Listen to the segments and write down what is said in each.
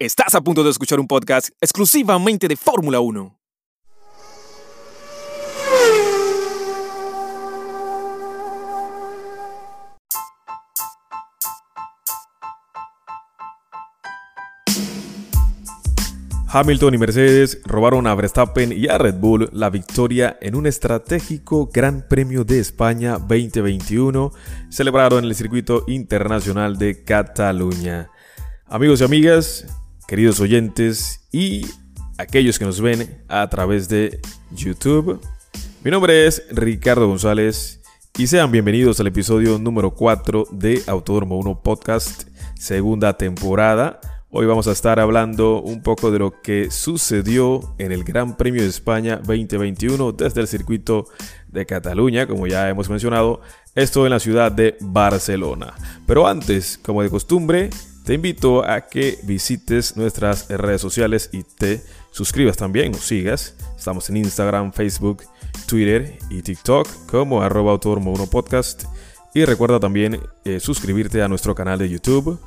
Estás a punto de escuchar un podcast exclusivamente de Fórmula 1. Hamilton y Mercedes robaron a Verstappen y a Red Bull la victoria en un estratégico Gran Premio de España 2021 celebrado en el circuito internacional de Cataluña. Amigos y amigas, queridos oyentes y aquellos que nos ven a través de YouTube. Mi nombre es Ricardo González y sean bienvenidos al episodio número 4 de Autódromo 1 Podcast, segunda temporada. Hoy vamos a estar hablando un poco de lo que sucedió en el Gran Premio de España 2021 desde el circuito de Cataluña, como ya hemos mencionado, esto en la ciudad de Barcelona. Pero antes, como de costumbre, te invito a que visites nuestras redes sociales y te suscribas también, nos sigas. Estamos en Instagram, Facebook, Twitter y TikTok como arroba autódromo 1 podcast. Y recuerda también eh, suscribirte a nuestro canal de YouTube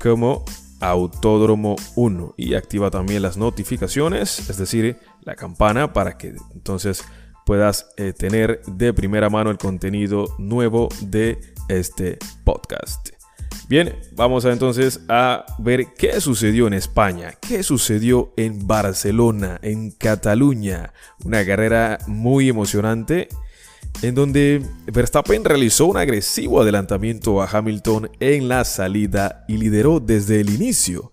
como Autódromo 1 y activa también las notificaciones, es decir, la campana para que entonces puedas eh, tener de primera mano el contenido nuevo de este podcast. Bien, vamos a, entonces a ver qué sucedió en España, qué sucedió en Barcelona, en Cataluña. Una carrera muy emocionante en donde Verstappen realizó un agresivo adelantamiento a Hamilton en la salida y lideró desde el inicio.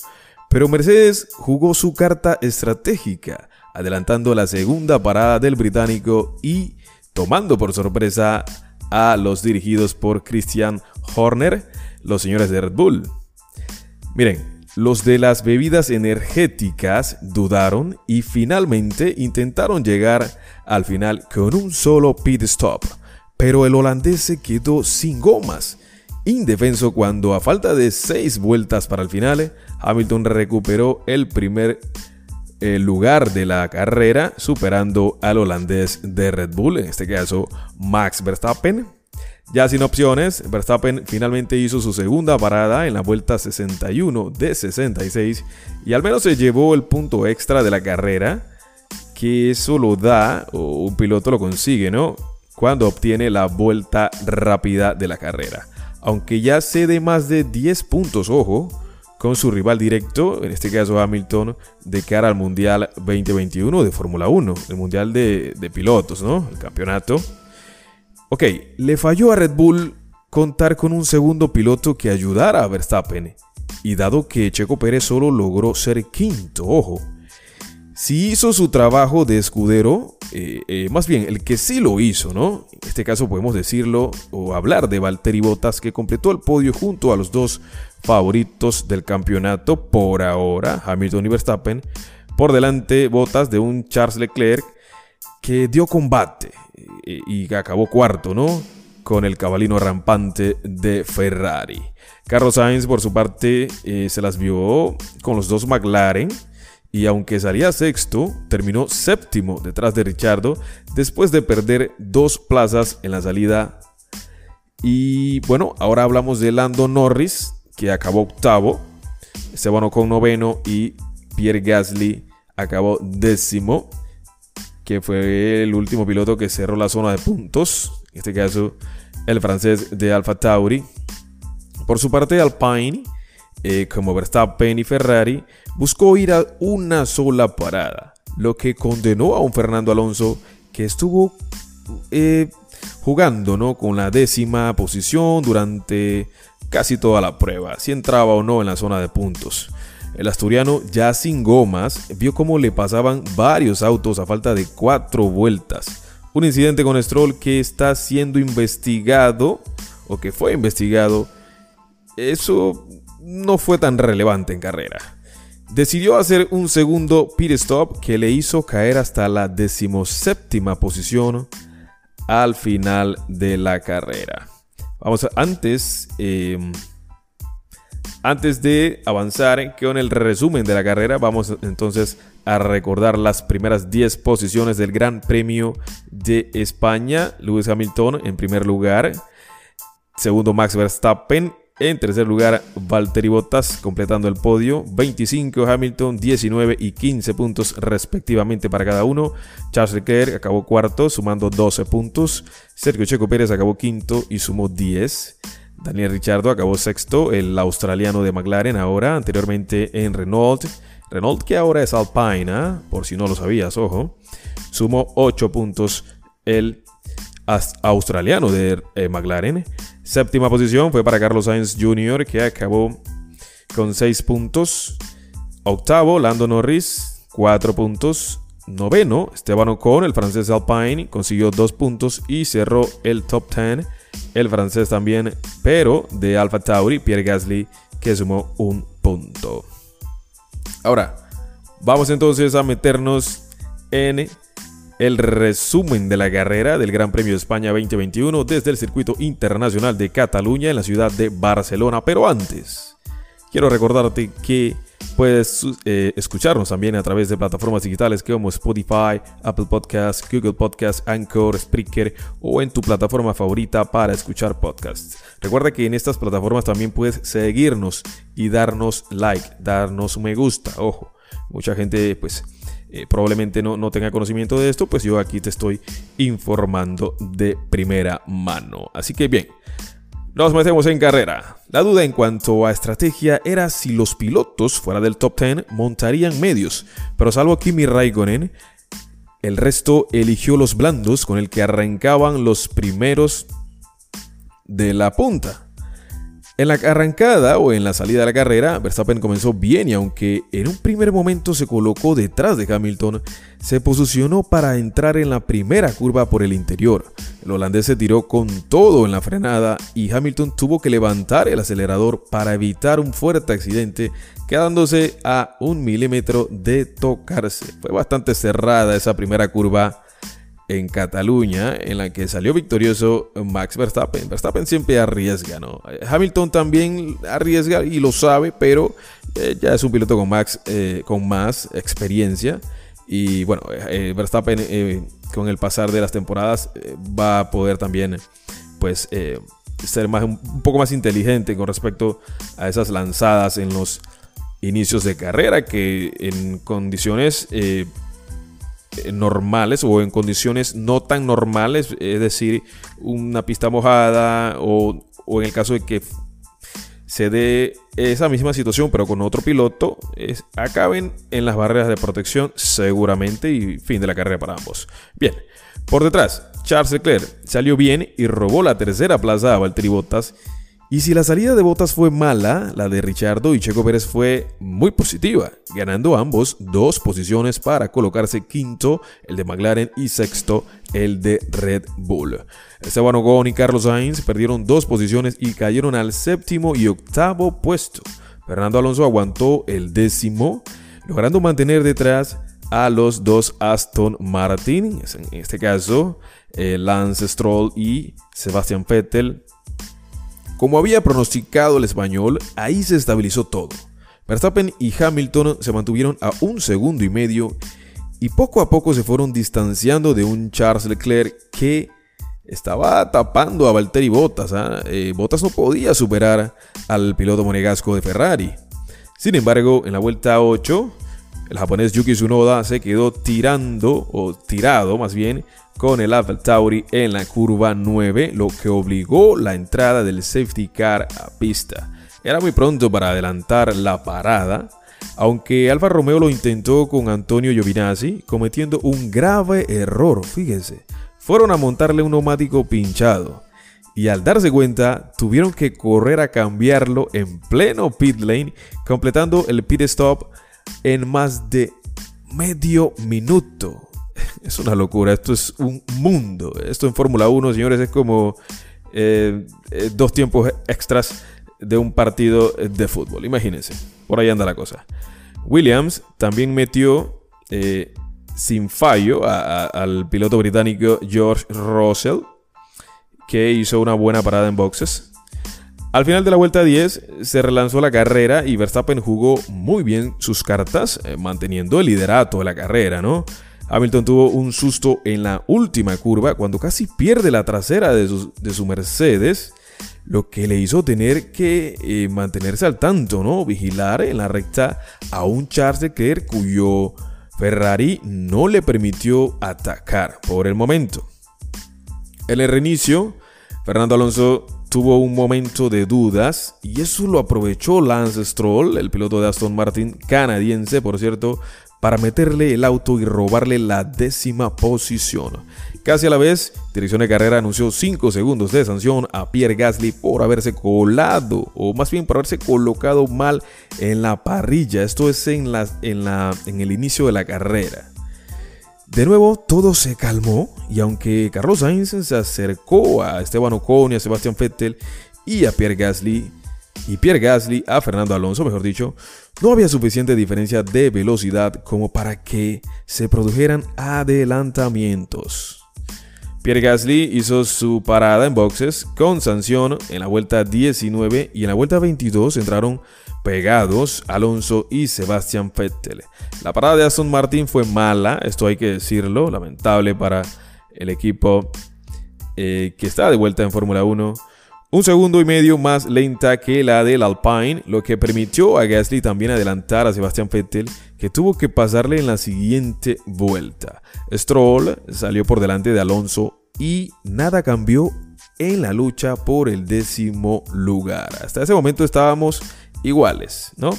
Pero Mercedes jugó su carta estratégica, adelantando la segunda parada del británico y tomando por sorpresa a los dirigidos por Christian Horner los señores de Red Bull. Miren, los de las bebidas energéticas dudaron y finalmente intentaron llegar al final con un solo pit stop, pero el holandés se quedó sin gomas. Indefenso cuando a falta de seis vueltas para el final, Hamilton recuperó el primer eh, lugar de la carrera, superando al holandés de Red Bull, en este caso Max Verstappen. Ya sin opciones, Verstappen finalmente hizo su segunda parada en la vuelta 61 de 66 y al menos se llevó el punto extra de la carrera, que eso lo da, o un piloto lo consigue, ¿no? Cuando obtiene la vuelta rápida de la carrera. Aunque ya cede más de 10 puntos, ojo, con su rival directo, en este caso Hamilton, de cara al Mundial 2021 de Fórmula 1, el Mundial de, de pilotos, ¿no? El campeonato. Ok, le falló a Red Bull contar con un segundo piloto que ayudara a Verstappen. Y dado que Checo Pérez solo logró ser quinto, ojo, si hizo su trabajo de escudero, eh, eh, más bien el que sí lo hizo, ¿no? En este caso podemos decirlo o hablar de Valtteri Bottas que completó el podio junto a los dos favoritos del campeonato por ahora, Hamilton y Verstappen. Por delante Bottas de un Charles Leclerc que dio combate y, acabó cuarto, ¿no? Con el cabalino rampante de Ferrari. Carlos Sainz, por su parte, eh, se las vio con los dos McLaren. Y aunque salía sexto, terminó séptimo detrás de Richardo después de perder dos plazas en la salida. Y bueno, ahora hablamos de Lando Norris, que acabó octavo. Esteban con noveno y Pierre Gasly acabó décimo que fue el último piloto que cerró la zona de puntos, en este caso el francés de Alfa Tauri. Por su parte, Alpine, eh, como Verstappen y Ferrari, buscó ir a una sola parada, lo que condenó a un Fernando Alonso que estuvo eh, jugando ¿no? con la décima posición durante casi toda la prueba, si entraba o no en la zona de puntos. El asturiano, ya sin gomas, vio cómo le pasaban varios autos a falta de cuatro vueltas. Un incidente con Stroll que está siendo investigado, o que fue investigado, eso no fue tan relevante en carrera. Decidió hacer un segundo pit stop que le hizo caer hasta la decimoséptima posición al final de la carrera. Vamos a, antes... Eh, antes de avanzar con el resumen de la carrera, vamos entonces a recordar las primeras 10 posiciones del Gran Premio de España. Lewis Hamilton en primer lugar. Segundo Max Verstappen. En tercer lugar, Valtteri Bottas completando el podio, 25 Hamilton, 19 y 15 puntos respectivamente para cada uno. Charles Leclerc acabó cuarto, sumando 12 puntos. Sergio Checo Pérez acabó quinto y sumó 10. Daniel Ricciardo acabó sexto, el australiano de McLaren ahora, anteriormente en Renault. Renault que ahora es Alpine, ¿ah? por si no lo sabías, ojo. Sumó 8 puntos el australiano de eh, McLaren. Séptima posición fue para Carlos Sainz Jr., que acabó con 6 puntos. Octavo, Lando Norris, 4 puntos. Noveno, Esteban Ocon, el francés Alpine, consiguió 2 puntos y cerró el top 10. El francés también, pero de Alfa Tauri, Pierre Gasly, que sumó un punto. Ahora, vamos entonces a meternos en el resumen de la carrera del Gran Premio de España 2021 desde el Circuito Internacional de Cataluña en la ciudad de Barcelona. Pero antes, quiero recordarte que puedes eh, escucharnos también a través de plataformas digitales como Spotify, Apple Podcasts, Google Podcasts, Anchor, Spreaker o en tu plataforma favorita para escuchar podcasts. Recuerda que en estas plataformas también puedes seguirnos y darnos like, darnos me gusta. Ojo, mucha gente pues eh, probablemente no, no tenga conocimiento de esto, pues yo aquí te estoy informando de primera mano. Así que bien, nos metemos en carrera. La duda en cuanto a estrategia era si los pilotos fuera del top 10 montarían medios, pero salvo Kimi Raikkonen, el resto eligió los blandos con el que arrancaban los primeros de la punta. En la arrancada o en la salida de la carrera, Verstappen comenzó bien y aunque en un primer momento se colocó detrás de Hamilton, se posicionó para entrar en la primera curva por el interior. El holandés se tiró con todo en la frenada y Hamilton tuvo que levantar el acelerador para evitar un fuerte accidente, quedándose a un milímetro de tocarse. Fue bastante cerrada esa primera curva en Cataluña, en la que salió victorioso Max Verstappen. Verstappen siempre arriesga, ¿no? Hamilton también arriesga y lo sabe, pero eh, ya es un piloto con, Max, eh, con más experiencia. Y bueno, eh, Verstappen con el pasar de las temporadas va a poder también, pues, ser más, un poco más inteligente con respecto a esas lanzadas en los inicios de carrera que en condiciones normales o en condiciones no tan normales, es decir, una pista mojada o, en el caso de que se dé esa misma situación pero con otro piloto, acaben en las barreras de protección seguramente y fin de la carrera para ambos. Bien, por detrás, Charles Leclerc salió bien y robó la tercera plaza a Valtteri Bottas y si la salida de Botas fue mala, la de Richardo y Checo Pérez fue muy positiva, ganando ambos dos posiciones para colocarse quinto el de McLaren y sexto el de Red Bull. Esteban Ocon y Carlos Sainz perdieron dos posiciones y cayeron al séptimo y octavo puesto. Fernando Alonso aguantó el décimo, logrando mantener detrás a los dos Aston Martin, en este caso eh, Lance Stroll y Sebastian Vettel como había pronosticado el español, ahí se estabilizó todo. Verstappen y Hamilton se mantuvieron a un segundo y medio y poco a poco se fueron distanciando de un Charles Leclerc que estaba tapando a Valtteri Bottas. ¿ah? Eh, Bottas no podía superar al piloto monegasco de Ferrari. Sin embargo, en la vuelta 8, el japonés Yuki Tsunoda se quedó tirando, o tirado más bien, con el Alfa Tauri en la curva 9, lo que obligó la entrada del safety car a pista. Era muy pronto para adelantar la parada, aunque Alfa Romeo lo intentó con Antonio Giovinazzi, cometiendo un grave error, fíjense. Fueron a montarle un neumático pinchado y al darse cuenta tuvieron que correr a cambiarlo en pleno pit lane, completando el pit stop en más de medio minuto. Es una locura, esto es un mundo. Esto en Fórmula 1, señores, es como eh, eh, dos tiempos extras de un partido de fútbol. Imagínense, por ahí anda la cosa. Williams también metió eh, sin fallo al piloto británico George Russell, que hizo una buena parada en boxes. Al final de la vuelta 10 se relanzó la carrera y Verstappen jugó muy bien sus cartas, eh, manteniendo el liderato de la carrera, ¿no? Hamilton tuvo un susto en la última curva cuando casi pierde la trasera de su, de su Mercedes, lo que le hizo tener que eh, mantenerse al tanto, ¿no? Vigilar en la recta a un Charles Leclerc cuyo Ferrari no le permitió atacar por el momento. En el reinicio, Fernando Alonso tuvo un momento de dudas y eso lo aprovechó Lance Stroll, el piloto de Aston Martin canadiense, por cierto, para meterle el auto y robarle la décima posición. Casi a la vez, Dirección de Carrera anunció 5 segundos de sanción a Pierre Gasly por haberse colado, o más bien por haberse colocado mal en la parrilla. Esto es en, la, en, la, en el inicio de la carrera. De nuevo, todo se calmó y aunque Carlos Sainz se acercó a Esteban Ocon y a Sebastián Vettel y a Pierre Gasly, y Pierre Gasly a Fernando Alonso, mejor dicho, no había suficiente diferencia de velocidad como para que se produjeran adelantamientos. Pierre Gasly hizo su parada en boxes con sanción en la vuelta 19 y en la vuelta 22 entraron pegados Alonso y Sebastian Vettel. La parada de Aston Martin fue mala, esto hay que decirlo, lamentable para el equipo eh, que está de vuelta en Fórmula 1 un segundo y medio más lenta que la del Alpine, lo que permitió a Gasly también adelantar a Sebastian Vettel, que tuvo que pasarle en la siguiente vuelta. Stroll salió por delante de Alonso y nada cambió en la lucha por el décimo lugar. Hasta ese momento estábamos iguales, ¿no?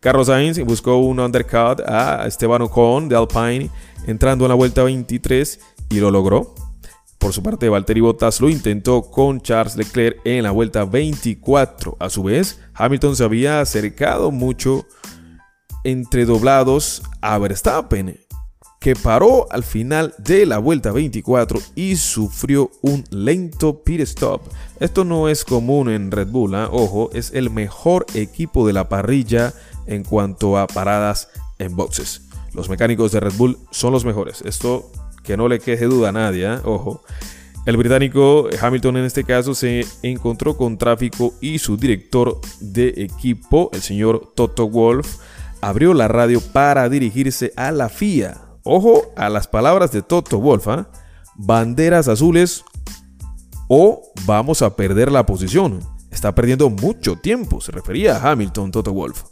Carlos Sainz buscó un undercut a Esteban Ocon de Alpine entrando en la vuelta 23 y lo logró. Por su parte, Valtteri Bottas lo intentó con Charles Leclerc en la vuelta 24. A su vez, Hamilton se había acercado mucho entre doblados a Verstappen, que paró al final de la vuelta 24 y sufrió un lento pit stop. Esto no es común en Red Bull, ¿ah? ojo, es el mejor equipo de la parrilla en cuanto a paradas en boxes. Los mecánicos de Red Bull son los mejores. Esto que no le queje duda a nadie, ¿eh? ojo. El británico Hamilton en este caso se encontró con tráfico y su director de equipo, el señor Toto Wolf, abrió la radio para dirigirse a la FIA. Ojo a las palabras de Toto Wolf, ¿eh? banderas azules o vamos a perder la posición. Está perdiendo mucho tiempo, se refería a Hamilton Toto Wolf.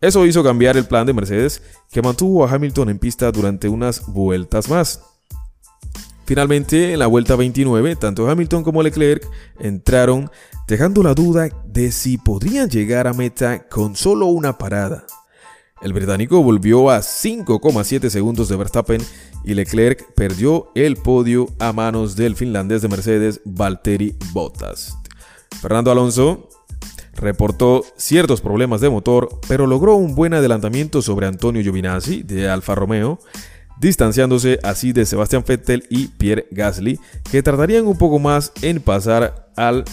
Eso hizo cambiar el plan de Mercedes, que mantuvo a Hamilton en pista durante unas vueltas más. Finalmente, en la vuelta 29, tanto Hamilton como Leclerc entraron dejando la duda de si podrían llegar a meta con solo una parada. El británico volvió a 5,7 segundos de Verstappen y Leclerc perdió el podio a manos del finlandés de Mercedes, Valtteri Bottas. Fernando Alonso reportó ciertos problemas de motor, pero logró un buen adelantamiento sobre Antonio Giovinazzi de Alfa Romeo distanciándose así de Sebastian Vettel y Pierre Gasly, que tardarían un poco más en pasar al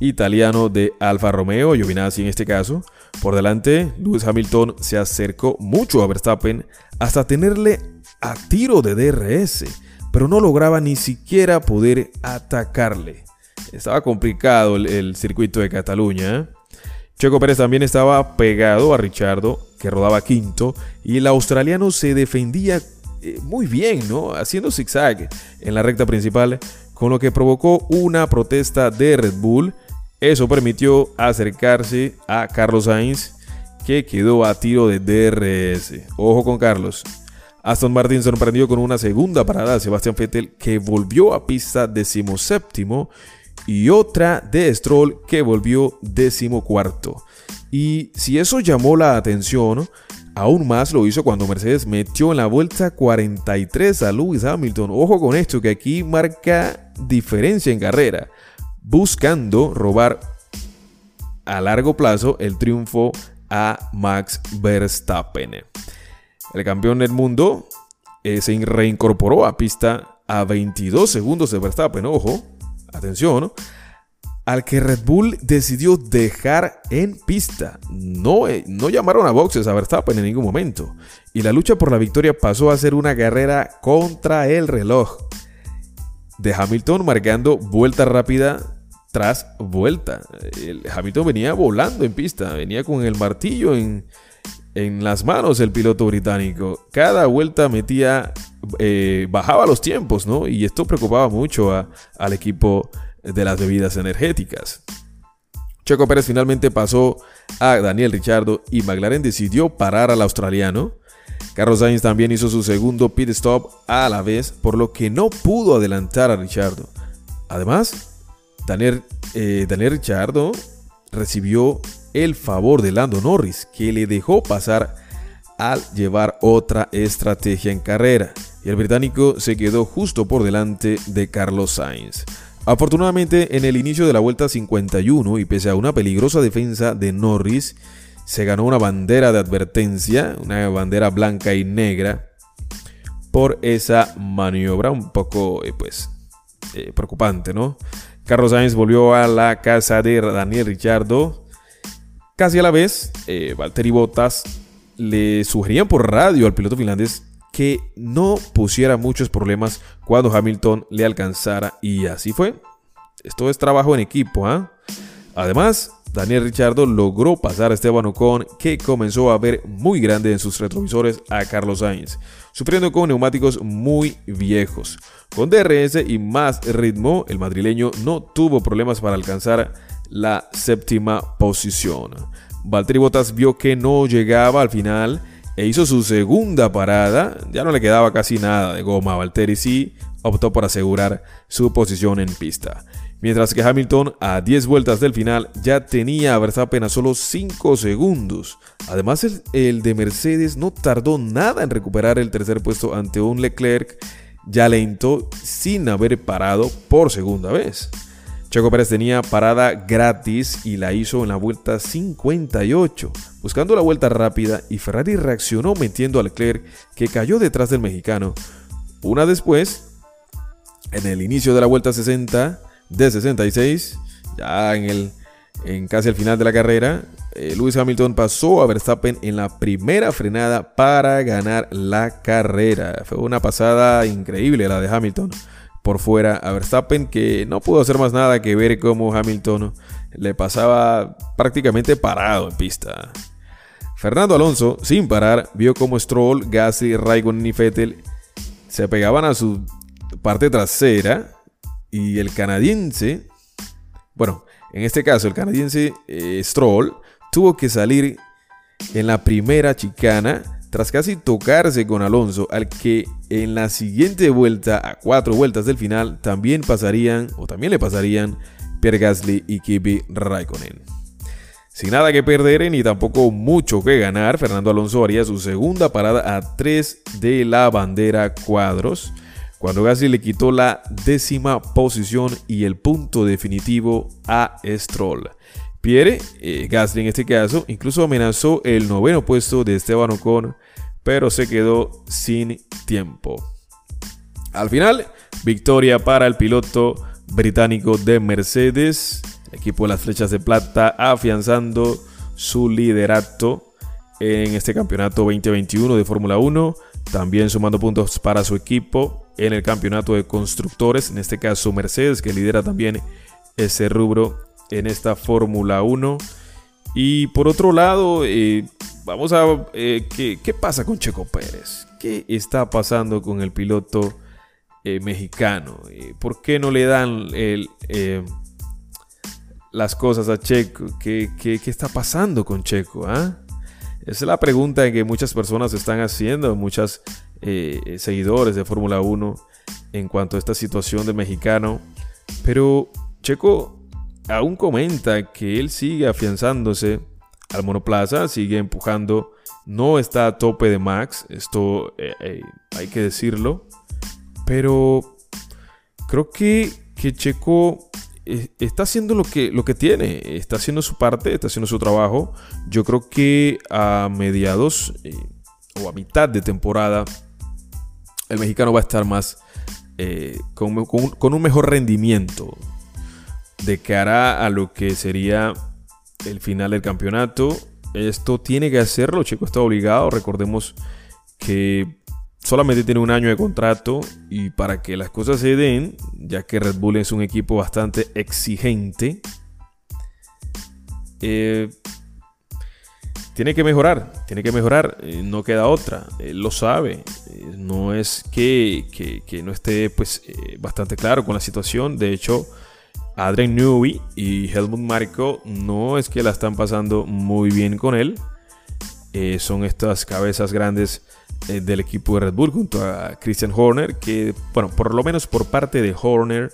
italiano de Alfa Romeo, Giovinazzi en este caso. Por delante, Lewis Hamilton se acercó mucho a Verstappen hasta tenerle a tiro de DRS, pero no lograba ni siquiera poder atacarle. Estaba complicado el, circuito de Cataluña. ¿eh? Checo Pérez también estaba pegado a Richardo, que rodaba quinto, y el australiano se defendía eh, muy bien, ¿no? Haciendo zigzag en la recta principal, con lo que provocó una protesta de Red Bull. Eso permitió acercarse a Carlos Sainz, que quedó a tiro de DRS. Ojo con Carlos. Aston Martin sorprendió con una segunda parada de Sebastian Vettel, que volvió a pista decimoséptimo, y otra de Stroll, que volvió decimocuarto. Y si eso llamó la atención, Aún más lo hizo cuando Mercedes metió en la vuelta 43 a Lewis Hamilton. Ojo con esto, que aquí marca diferencia en carrera, buscando robar a largo plazo el triunfo a Max Verstappen. El campeón del mundo eh, se reincorporó a pista a 22 segundos de Verstappen. Ojo, atención, al que Red Bull decidió dejar en pista. No, eh, no llamaron a boxes a Verstappen en ningún momento. Y la lucha por la victoria pasó a ser una carrera contra el reloj. De Hamilton marcando vuelta rápida tras vuelta. El Hamilton venía volando en pista, venía con el martillo en, en las manos el piloto británico. Cada vuelta metía, eh, bajaba los tiempos, ¿no? Y esto preocupaba mucho al equipo de las bebidas energéticas. Checo Pérez finalmente pasó a Daniel Ricciardo y McLaren decidió parar al australiano. Carlos Sainz también hizo su segundo pit stop a la vez, por lo que no pudo adelantar a Ricciardo. Además, Daniel, eh, Daniel Ricciardo recibió el favor de Lando Norris, que le dejó pasar al llevar otra estrategia en carrera. Y el británico se quedó justo por delante de Carlos Sainz. Afortunadamente, en el inicio de la vuelta 51 y pese a una peligrosa defensa de Norris, se ganó una bandera de advertencia, una bandera blanca y negra, por esa maniobra un poco, eh, pues, eh, preocupante, ¿no? Carlos Sainz volvió a la casa de Daniel Ricciardo. Casi a la vez, eh, Valtteri Bottas le sugerían por radio al piloto finlandés que no pusiera muchos problemas cuando Hamilton le alcanzara y así fue. Esto es trabajo en equipo, ¿ah? Además, Daniel Richardo logró pasar a Esteban Ocon, que comenzó a ver muy grande en sus retrovisores a Carlos Sainz, sufriendo con neumáticos muy viejos. Con DRS y más ritmo, el madrileño no tuvo problemas para alcanzar la séptima posición. Valtteri Bottas vio que no llegaba al final e hizo su segunda parada. Ya no le quedaba casi nada de goma a Valtteri, sí optó por asegurar su posición en pista. Mientras que Hamilton, a 10 vueltas del final, ya tenía a Verstappen a solo 5 segundos. Además, el, el, de Mercedes no tardó nada en recuperar el tercer puesto ante un Leclerc ya lento sin haber parado por segunda vez. Checo Pérez tenía parada gratis y la hizo en la vuelta 58, buscando la vuelta rápida y Ferrari reaccionó metiendo a Leclerc que cayó detrás del mexicano. Una después, en el inicio de la vuelta 60 de 66, ya en, el, en casi el final de la carrera, eh, Lewis Hamilton pasó a Verstappen en la primera frenada para ganar la carrera. Fue una pasada increíble la de Hamilton por fuera a Verstappen, que no pudo hacer más nada que ver cómo Hamilton le pasaba prácticamente parado en pista. Fernando Alonso, sin parar, vio cómo Stroll, Gasly, Raikkonen y Vettel se pegaban a su parte trasera y el canadiense, bueno, en este caso el canadiense eh, Stroll tuvo que salir en la primera chicana tras casi tocarse con Alonso, al que en la siguiente vuelta, a cuatro vueltas del final, también pasarían, o también le pasarían, Pierre Gasly y Kimi Raikkonen. Sin nada que perder ni tampoco mucho que ganar, Fernando Alonso haría su segunda parada a 3 de la bandera cuadros, cuando Gasly le quitó la décima posición y el punto definitivo a Stroll. Pierre eh, Gasly en este caso incluso amenazó el noveno puesto de Esteban Ocon, pero se quedó sin tiempo. Al final, victoria para el piloto británico de Mercedes, equipo de las flechas de plata afianzando su liderato en este campeonato 2021 de Fórmula 1, también sumando puntos para su equipo en el campeonato de constructores, en este caso Mercedes, que lidera también ese rubro en esta Fórmula 1. Y por otro lado, eh, vamos a... Eh, ¿qué, pasa con Checo Pérez? ¿Qué está pasando con el piloto eh, mexicano? ¿Por qué no le dan las cosas a Checo? ¿Qué, está pasando con Checo? Ah? Esa es la pregunta que muchas personas están haciendo, muchos seguidores de Fórmula 1 en cuanto a esta situación del mexicano. Pero Checo aún comenta que él sigue afianzándose. Al monoplaza, sigue empujando, no está a tope de Max, esto eh, eh, hay que decirlo, pero creo que, que Checo eh, está haciendo lo que, lo que tiene, está haciendo su parte, está haciendo su trabajo. Yo creo que a mediados o a mitad de temporada, el mexicano va a estar más con un mejor rendimiento de cara a lo que sería el final del campeonato. Esto tiene que hacerlo, Checo está obligado. Recordemos que solamente tiene un año de contrato y para que las cosas se den, ya que Red Bull es un equipo bastante exigente, eh, tiene que mejorar, tiene que mejorar, eh, no queda otra, él lo sabe, eh, no es que, que, no esté pues bastante claro con la situación, de hecho Adrian Newey y Helmut Marko no es que la están pasando muy bien con él. Eh, son estas cabezas grandes eh, del equipo de Red Bull junto a Christian Horner, que, bueno, por lo menos por parte de Horner,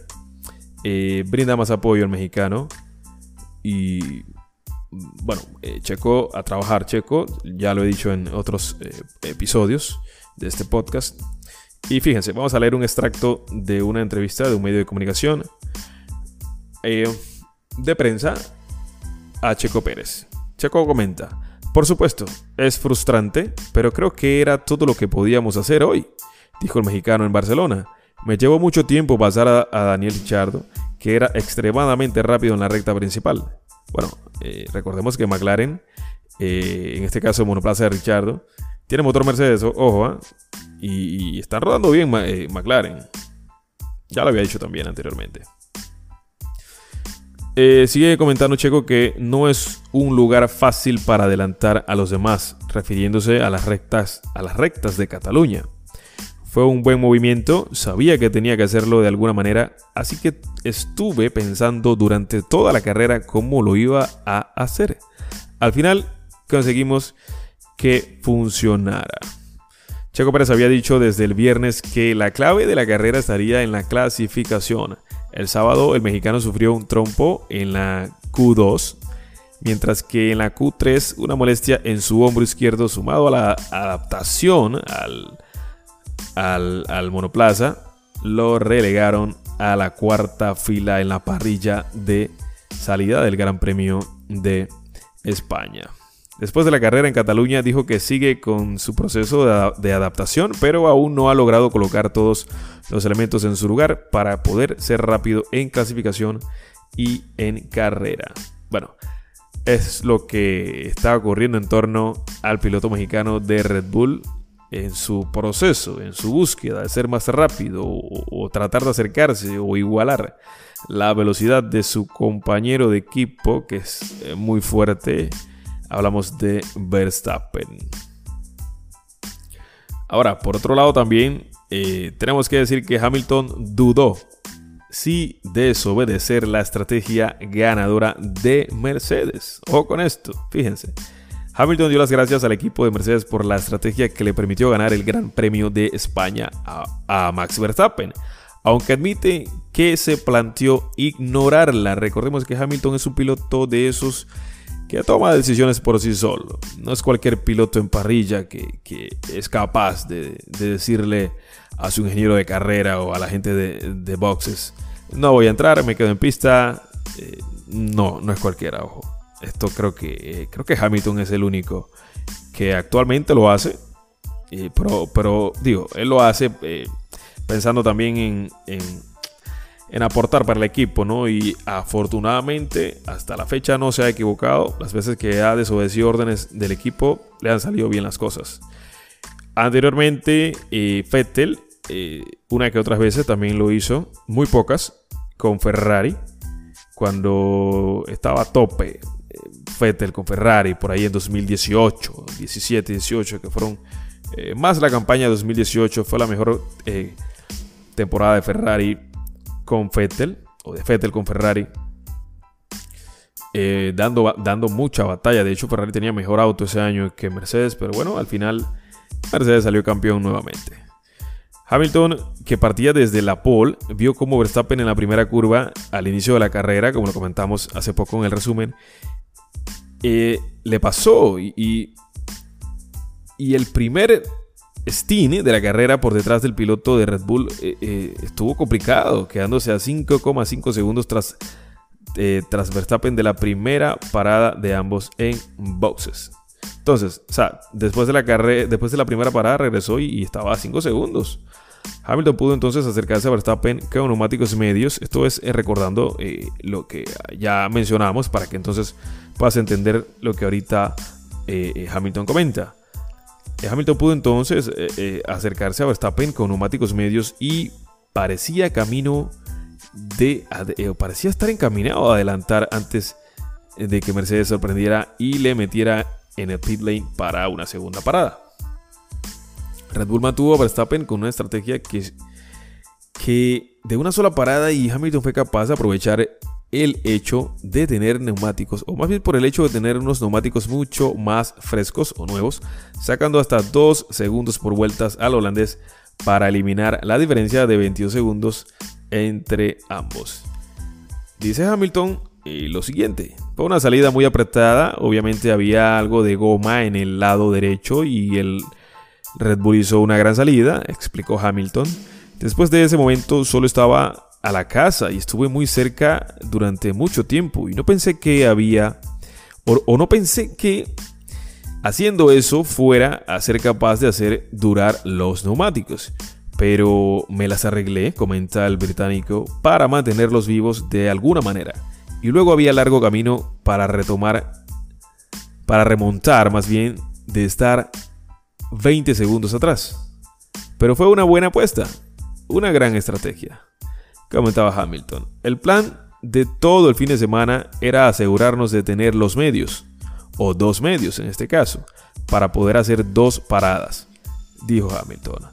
eh, brinda más apoyo al mexicano. Y bueno, Checo a trabajar, Checo, ya lo he dicho en otros episodios de este podcast. Y fíjense, vamos a leer un extracto de una entrevista de un medio de comunicación de prensa a Checo Pérez. Checo comenta, por supuesto, es frustrante, pero creo que era todo lo que podíamos hacer hoy, dijo el mexicano en Barcelona. Me llevó mucho tiempo pasar a, Daniel Ricciardo, que era extremadamente rápido en la recta principal. Bueno, eh, recordemos que McLaren, eh, en este caso monoplaza de Ricciardo, tiene motor Mercedes, ojo, ¿ah? y, y, están rodando bien eh, McLaren. Ya lo había dicho también anteriormente. Eh, sigue comentando Checo que no es un lugar fácil para adelantar a los demás, refiriéndose a las rectas, a las rectas de Cataluña. Fue un buen movimiento, sabía que tenía que hacerlo de alguna manera, así que estuve pensando durante toda la carrera cómo lo iba a hacer. Al final conseguimos que funcionara. Checo Pérez había dicho desde el viernes que la clave de la carrera estaría en la clasificación. El sábado el mexicano sufrió un trompo en la Q2, mientras que en la Q3 una molestia en su hombro izquierdo sumado a la adaptación al, al, monoplaza lo relegaron a la cuarta fila en la parrilla de salida del Gran Premio de España. Después de la carrera en Cataluña dijo que sigue con su proceso de, adaptación, pero aún no ha logrado colocar todos los elementos en su lugar para poder ser rápido en clasificación y en carrera. Bueno, es lo que está ocurriendo en torno al piloto mexicano de Red Bull en su proceso, en su búsqueda de ser más rápido o tratar de acercarse o igualar la velocidad de su compañero de equipo, que es eh, muy fuerte hablamos de Verstappen. Ahora, por otro lado también eh, tenemos que decir que Hamilton dudó si desobedecer la estrategia ganadora de Mercedes. Ojo con esto, fíjense. Hamilton dio las gracias al equipo de Mercedes por la estrategia que le permitió ganar el Gran Premio de España a, a Max Verstappen, aunque admite que se planteó ignorarla. Recordemos que Hamilton es un piloto de esos que toma decisiones por sí solo. No es cualquier piloto en parrilla que, es capaz de, decirle a su ingeniero de carrera o a la gente de, boxes, no voy a entrar, me quedo en pista. Eh, no, no es cualquiera, ojo. Esto creo que, eh, creo que Hamilton es el único que actualmente lo hace. Eh, pero, pero, digo, él lo hace pensando también en aportar para el equipo, ¿no? Y afortunadamente hasta la fecha no se ha equivocado. Las veces que ha desobedecido órdenes del equipo le han salido bien las cosas. Anteriormente, eh, Fettel, eh, una que otras veces también lo hizo, muy pocas, con Ferrari, cuando estaba a tope. Eh, Fettel con Ferrari por ahí en 2018, 17, 18, que fueron más la campaña de 2018, fue la mejor temporada de Ferrari con Fettel, o de Fettel con Ferrari, eh, dando, dando mucha batalla. De hecho, Ferrari tenía mejor auto ese año que Mercedes, pero bueno, al final Mercedes salió campeón nuevamente. Hamilton, que partía desde la pole, vio cómo Verstappen en la primera curva, al inicio de la carrera, como lo comentamos hace poco en el resumen, eh, le pasó y, y el primer Stine de la carrera por detrás del piloto de Red Bull eh, eh, estuvo complicado, quedándose a 5,5 segundos tras, eh, tras Verstappen de la primera parada de ambos en boxes. Entonces, o sea, después de la carrera, después de la primera parada regresó y, estaba a 5 segundos. Hamilton pudo entonces acercarse a Verstappen con neumáticos medios. Esto es recordando lo que ya mencionamos para que entonces puedas entender lo que ahorita Hamilton comenta. Hamilton pudo entonces eh, eh, acercarse a Verstappen con neumáticos medios y parecía camino de, eh, parecía estar encaminado a adelantar antes de que Mercedes sorprendiera y le metiera en el pit lane para una segunda parada. Red Bull mantuvo a Verstappen con una estrategia que, que de una sola parada y Hamilton fue capaz de aprovechar el hecho de tener neumáticos, o más bien por el hecho de tener unos neumáticos mucho más frescos o nuevos, sacando hasta 2 segundos por vueltas al holandés para eliminar la diferencia de 22 segundos entre ambos. Dice Hamilton y lo siguiente, fue una salida muy apretada, obviamente había algo de goma en el lado derecho y el Red Bull hizo una gran salida, explicó Hamilton. Después de ese momento solo estaba a la casa y estuve muy cerca durante mucho tiempo y no pensé que había o, no pensé que haciendo eso fuera a ser capaz de hacer durar los neumáticos. Pero me las arreglé, comenta el británico, para mantenerlos vivos de alguna manera. Y luego había largo camino para retomar, para remontar más bien, de estar 20 segundos atrás. Pero fue una buena apuesta, una gran estrategia comentaba Hamilton. El plan de todo el fin de semana era asegurarnos de tener los medios, o dos medios en este caso, para poder hacer dos paradas, dijo Hamilton.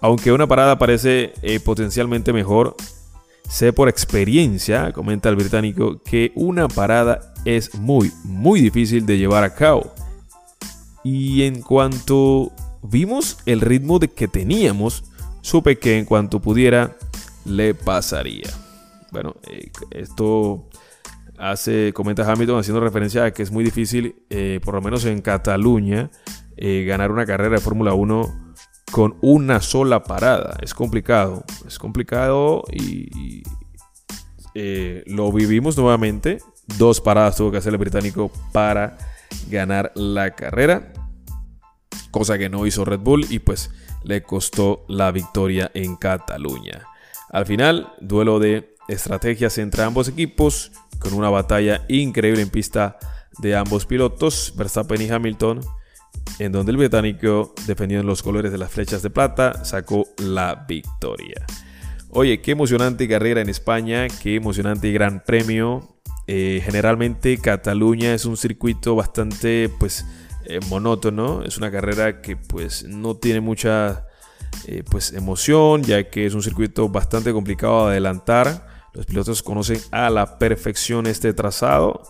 Aunque una parada parece eh, potencialmente mejor, sé por experiencia, comenta el británico, que una parada es muy, muy difícil de llevar a cabo. Y en cuanto vimos el ritmo de que teníamos, supe que en cuanto pudiera le pasaría. Bueno, eh, esto hace, comenta Hamilton haciendo referencia a que es muy difícil, eh, por lo menos en Cataluña, eh, ganar una carrera de Fórmula 1 con una sola parada. Es complicado, es complicado y, lo vivimos nuevamente. Dos paradas tuvo que hacer el británico para ganar la carrera, cosa que no hizo Red Bull y pues le costó la victoria en Cataluña. Al final, duelo de estrategias entre ambos equipos, con una batalla increíble en pista de ambos pilotos, Verstappen y Hamilton, en donde el británico, defendiendo los colores de las flechas de plata, sacó la victoria. Oye, qué emocionante carrera en España, qué emocionante gran premio. Eh, generalmente Cataluña es un circuito bastante pues eh, monótono, es una carrera que pues no tiene mucha eh, pues emoción, ya que es un circuito bastante complicado de adelantar. Los pilotos conocen a la perfección este trazado,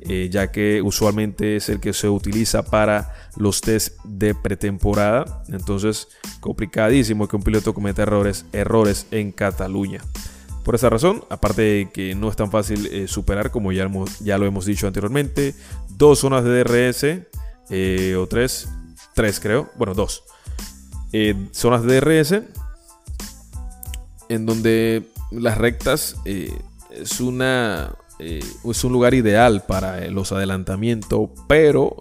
eh, ya que usualmente es el que se utiliza para los test de pretemporada. Entonces, complicadísimo que un piloto cometa errores, errores en Cataluña. Por esa razón, aparte de que no es tan fácil eh, superar, como ya, ya, lo hemos dicho anteriormente, dos zonas de DRS, o tres, tres creo, bueno, dos eh, zonas de DRS en donde las rectas eh, es una eh, es un lugar ideal para los adelantamientos, pero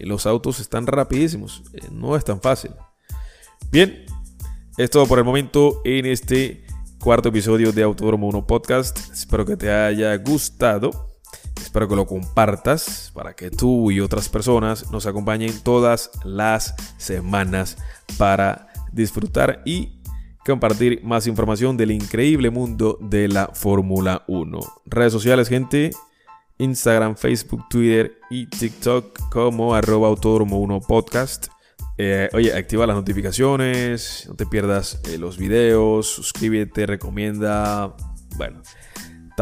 los autos están rapidísimos, no es tan fácil. Bien, es todo por el momento en este cuarto episodio de Autódromo 1 Podcast. Espero que te haya gustado. Espero que lo compartas para que tú y otras personas nos acompañen todas las semanas para disfrutar y compartir más información del increíble mundo de la Fórmula 1. Redes sociales, gente. Instagram, Facebook, Twitter y TikTok como arroba autódromo 1 podcast. Eh, oye, activa las notificaciones, no te pierdas eh, los videos, suscríbete, recomienda. Bueno,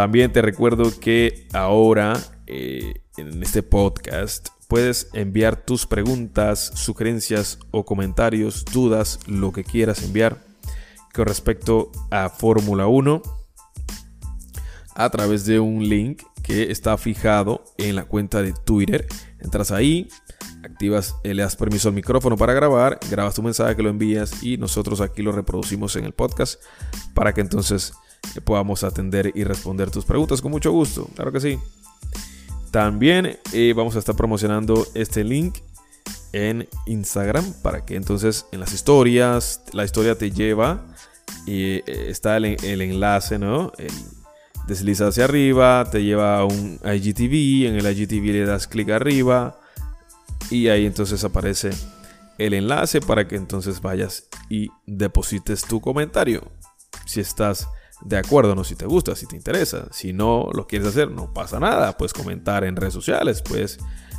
también te recuerdo que ahora eh, en este podcast puedes enviar tus preguntas, sugerencias o comentarios, dudas, lo que quieras enviar con respecto a Fórmula 1 a través de un link que está fijado en la cuenta de Twitter. Entras ahí, activas, le das permiso al micrófono para grabar, grabas tu mensaje, lo envías y nosotros aquí lo reproducimos en el podcast para que entonces podamos atender y responder tus preguntas con mucho gusto. Claro que sí. También eh, vamos a estar promocionando este link en Instagram para que entonces en las historias, la historia te lleva y eh, está el, enlace, ¿no? El, desliza hacia arriba, te lleva a un IGTV, en el IGTV le das clic arriba y ahí entonces aparece el enlace para que entonces vayas y deposites tu comentario. Si estás de acuerdo, no si te gusta, si te interesa. Si no lo quieres hacer, no pasa nada. Puedes comentar en redes sociales, puedes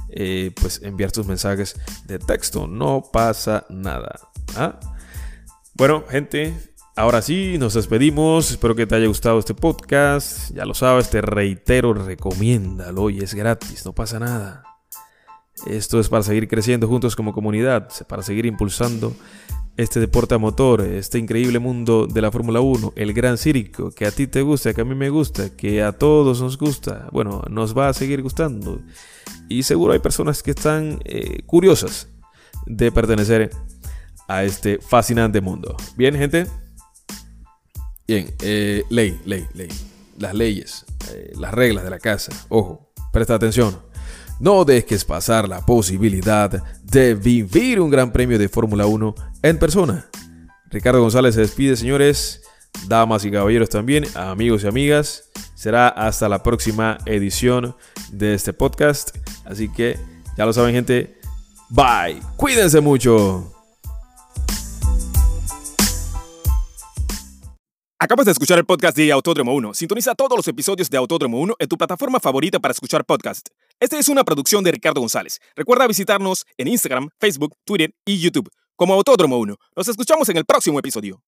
eh, pues enviar tus mensajes de texto, no pasa nada. ¿ah? Bueno, gente, Ahora sí, nos despedimos. Espero que te haya gustado este podcast. Ya lo sabes, te reitero, recomiéndalo y es gratis, no pasa nada. Esto es para seguir creciendo juntos como comunidad, para seguir impulsando este deporte a motor, este increíble mundo de la Fórmula 1, el gran circo, que a ti te gusta, que a mí me gusta, que a todos nos gusta. Bueno, nos va a seguir gustando. Y seguro hay personas que están eh, curiosas de pertenecer a este fascinante mundo. Bien, gente. Bien, eh, ley, ley, ley. Las leyes, eh, las reglas de la casa. Ojo, presta atención. No dejes pasar la posibilidad de vivir un gran premio de Fórmula 1 en persona. Ricardo González se despide, señores, damas y caballeros también, amigos y amigas. Será hasta la próxima edición de este podcast. Así que ya lo saben, gente. Bye. Cuídense mucho. Acabas de escuchar el podcast de Autódromo 1. Sintoniza todos los episodios de Autódromo 1 en tu plataforma favorita para escuchar podcast. Esta es una producción de Ricardo González. Recuerda visitarnos en Instagram, Facebook, Twitter y YouTube como Autódromo 1. Nos escuchamos en el próximo episodio.